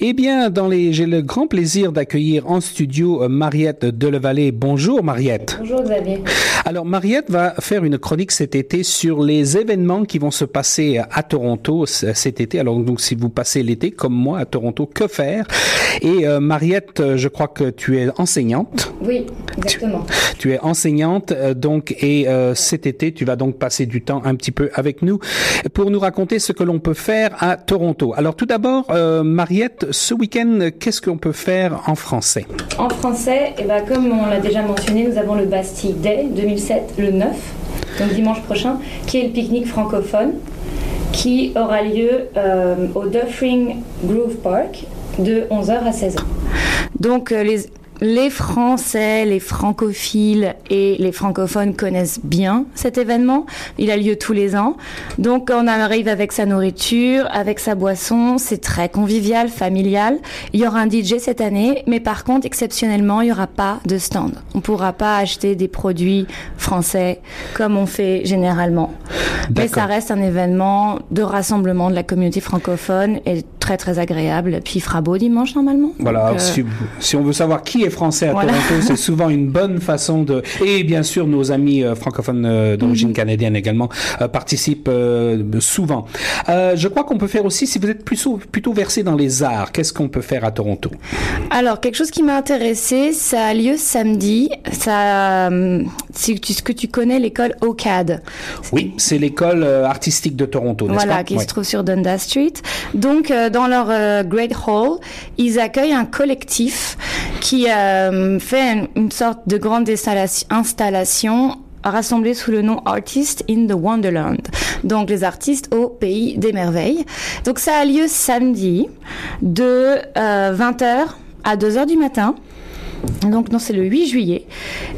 Eh bien, dans les, j'ai le grand plaisir d'accueillir en studio euh, Mariette Delevallée. Bonjour Mariette. Bonjour Xavier. Alors Mariette va faire une chronique cet été sur les événements qui vont se passer à Toronto cet été. Alors donc si vous passez l'été comme moi à Toronto, que faire? Et euh, Mariette, euh, je crois que tu es enseignante. Oui, exactement. Tu, es enseignante donc et cet été tu vas donc passer du temps un petit peu avec nous pour nous raconter ce que l'on peut faire à Toronto. Alors tout d'abord, Mariette, ce week-end, qu'est-ce qu'on peut faire en français? En français, eh ben, comme on l'a déjà mentionné, nous avons le Bastille Day 2007, le 9, donc dimanche prochain, qui est le pique-nique francophone, qui aura lieu euh, au Dufferin Grove Park de 11h à 16h. Donc euh, les, les Français, les francophiles et les francophones connaissent bien cet événement. Il a lieu tous les ans. Donc on arrive avec sa nourriture, avec sa boisson. C'est très convivial, familial. Il y aura un DJ cette année, mais par contre, exceptionnellement, il n'y aura pas de stand. On ne pourra pas acheter des produits français comme on fait généralement. Mais ça reste un événement de rassemblement de la communauté francophone et très très agréable. Puis il fera beau dimanche normalement. Voilà, euh, si, si, on veut savoir qui est français à Toronto, c'est souvent une bonne façon de... Et bien sûr, nos amis euh, francophones euh, d'origine mhm. canadienne également euh, participent souvent. je crois qu'on peut faire aussi, si vous êtes plutôt, plutôt versé dans les arts, qu'est-ce qu'on peut faire à Toronto? Alors, quelque chose qui m'a intéressé, ça a lieu samedi. Ça, ce que tu connais l'école OCAD. Oui, c'est l'école artistique de Toronto, n'est-ce voilà, qui se trouve sur Dundas Street. Donc, dans leur Great Hall, ils accueillent un collectif qui euh, fait une, sorte de grande installation rassemblée sous le nom Artists in the Wonderland. Donc les artistes au pays des merveilles. Donc ça a lieu samedi de 20h euh, à 2h du matin. Donc non, c'est le 8 juillet.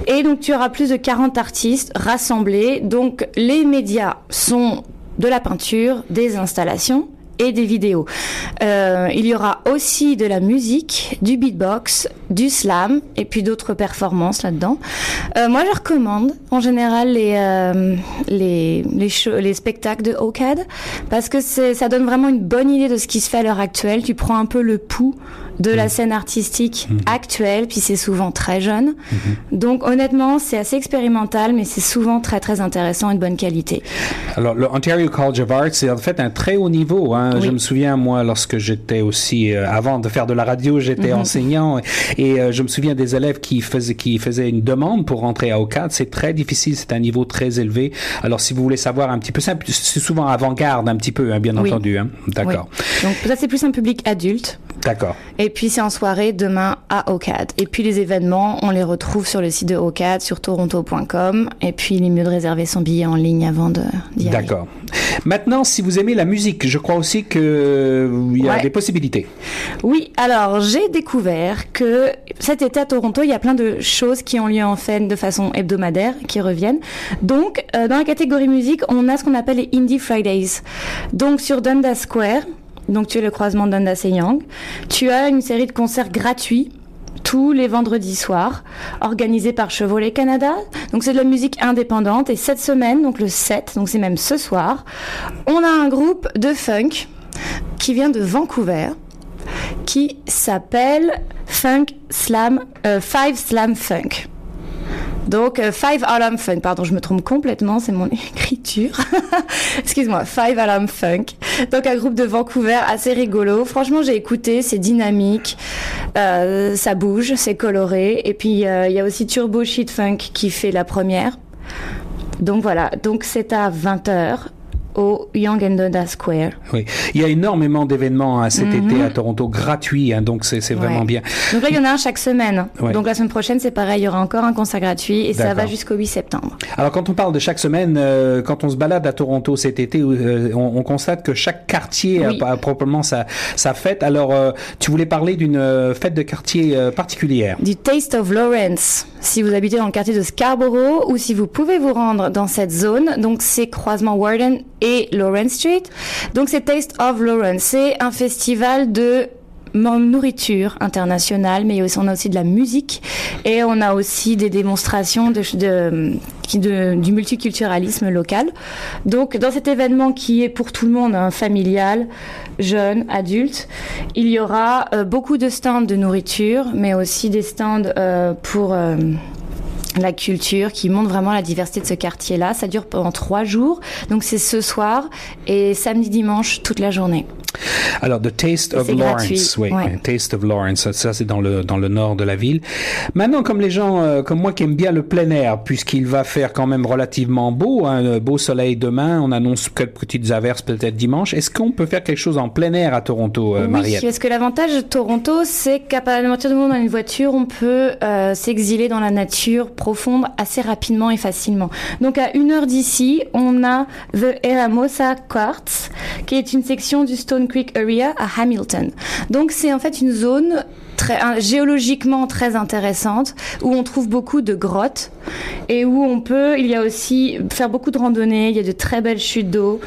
Et donc tu auras plus de 40 artistes rassemblés. Donc les médias sont de la peinture, des installations, et des vidéos. Euh, il y aura aussi de la musique, du beatbox, du slam et puis d'autres performances là-dedans. Euh, moi, je recommande en général les euh, les les, les spectacles de OCAD parce que ça donne vraiment une bonne idée de ce qui se fait à l'heure actuelle. Tu prends un peu le pouls de la mm. scène artistique mm. actuelle, puis c'est souvent très jeune. Mm-hmm. Donc honnêtement, c'est assez expérimental, mais c'est souvent très très intéressant et de bonne qualité. Alors le Ontario College of Art, c'est en fait un très haut niveau. Hein. Je me souviens moi, lorsque j'étais aussi euh, avant de faire de la radio, j'étais mm-hmm. enseignant et euh, je me souviens des élèves qui faisaient qui faisaient une demande pour rentrer à OCAD. C'est très difficile, c'est un niveau très élevé. Alors si vous voulez savoir un petit peu, c'est souvent avant-garde un petit peu, hein, bien entendu. Hein. D'accord. Donc ça c'est plus un public adulte. D'accord. Et puis c'est en soirée demain à OCAD. Et puis les événements, on les retrouve sur le site de OCAD, sur toronto.com. Et puis il est mieux de réserver son billet en ligne avant d'y aller. D'accord. Maintenant, si vous aimez la musique, je crois aussi qu'il y a des possibilités. Oui, alors j'ai découvert que cet été à Toronto, il y a plein de choses qui ont lieu en fait de façon hebdomadaire, qui reviennent. Donc, euh, dans la catégorie musique, on a ce qu'on appelle les Indie Fridays. Donc sur Dundas Square, donc tu es le croisement Dundas et. Tu as une série de concerts gratuits tous les vendredis soirs, organisés par Chevrolet Canada. Donc c'est de la musique indépendante. Et cette semaine, donc le 7, donc c'est même ce soir, on a un groupe de funk qui vient de Vancouver, qui s'appelle Funk Slam, euh, Five Slam Funk. Donc, euh, Five Alarm Funk, pardon, je me trompe complètement, c'est mon écriture. Excuse-moi, Five Alarm Funk. Donc, un groupe de Vancouver assez rigolo. Franchement, j'ai écouté, c'est dynamique, euh, ça bouge, c'est coloré. Et puis, euh, il y a aussi Turbo Shit Funk qui fait la première. Donc voilà, donc c'est à 20h au Young and Square. Oui, il y a énormément d'événements hein, cet mhm. été à Toronto gratuits, hein, donc c'est vraiment bien. Donc là, il y en a un chaque semaine. Donc la semaine prochaine, c'est pareil, il y aura encore un concert gratuit et ça va jusqu'au 8 septembre. Alors quand on parle de chaque semaine, euh, quand on se balade à Toronto cet été, euh, on, constate que chaque quartier a, proprement sa, sa, fête. Alors euh, tu voulais parler d'une fête de quartier particulière Du Taste of Lawrence. Si vous habitez dans le quartier de Scarborough ou si vous pouvez vous rendre dans cette zone, donc c'est croisement Warden et Lawrence Street. Donc c'est Taste of Lawrence. C'est un festival de nourriture internationale, mais on a aussi de la musique et on a aussi des démonstrations de, du multiculturalisme local. Donc dans cet événement qui est pour tout le monde hein, familial, jeune, adulte, il y aura euh, beaucoup de stands de nourriture, mais aussi des stands euh, pour euh, la culture qui montre vraiment la diversité de ce quartier-là. Ça dure pendant trois jours, donc c'est ce soir et samedi dimanche toute la journée. Alors, The Taste of Lawrence, oui, Taste of Lawrence, ça, c'est dans le dans le nord de la ville. Maintenant, comme les gens euh, comme moi qui aiment bien le plein air, puisqu'il va faire quand même relativement beau, un hein, beau soleil demain, on annonce quelques petites averses peut-être dimanche. Est-ce qu'on peut faire quelque chose en plein air à Toronto, euh, oui, parce que l'avantage de Toronto, c'est qu'à partir du moment où on a une voiture, on peut euh, s'exiler dans la nature profonde assez rapidement et facilement. Donc à une heure d'ici, on a The Eramosa Quartz, qui est une section du Stone Creek Area à Hamilton. Donc c'est en fait une zone très, géologiquement très intéressante où on trouve beaucoup de grottes et où on peut, il y a aussi faire beaucoup de randonnées, il y a de très belles chutes d'eau.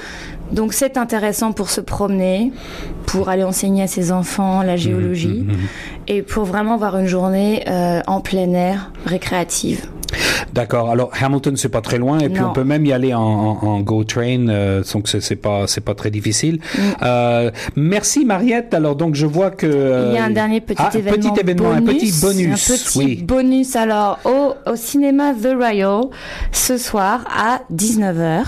Donc c'est intéressant pour se promener, pour aller enseigner à ses enfants la géologie mmh, mmh, mmh. et pour vraiment avoir une journée euh, en plein air récréative. D'accord. Alors Hamilton c'est pas très loin et puis on peut même y aller en, en, Go Train, euh, donc c'est pas c'est pas très difficile. Mm. Euh, merci Mariette. Alors donc je vois que il y a un dernier petit ah, événement, petit événement bonus, un petit bonus, un petit bonus. Alors au, au cinéma The Royal ce soir à 19h,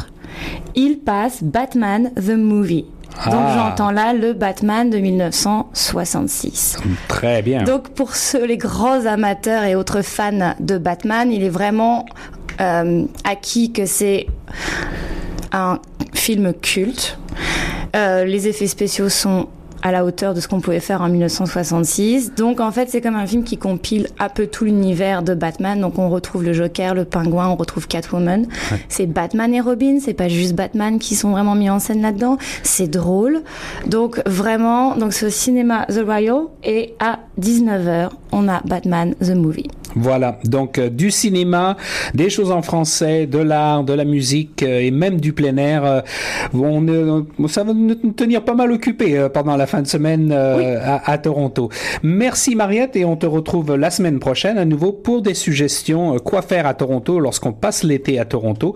il passe Batman the Movie. Donc ah. j'entends là le Batman de 1966. Très bien. Donc pour ceux, les grands amateurs et autres fans de Batman, il est vraiment euh, acquis que c'est un film culte. Euh, les effets spéciaux sont à la hauteur de ce qu'on pouvait faire en 1966. Donc en fait, c'est comme un film qui compile un peu tout l'univers de Batman. Donc on retrouve le Joker, le Pingouin, on retrouve Catwoman. C'est Batman et Robin, c'est pas juste Batman qui sont vraiment mis en scène là-dedans. C'est drôle. Donc vraiment, donc ce cinéma The Royal et à 19h, on a Batman the Movie. Voilà, donc euh, du cinéma, des choses en français, de l'art, de la musique euh, et même du plein air. Euh, on, ça va nous tenir pas mal occupés pendant la fin de semaine à, à, Toronto. Merci Mariette et on te retrouve la semaine prochaine à nouveau pour des suggestions quoi faire à Toronto lorsqu'on passe l'été à Toronto.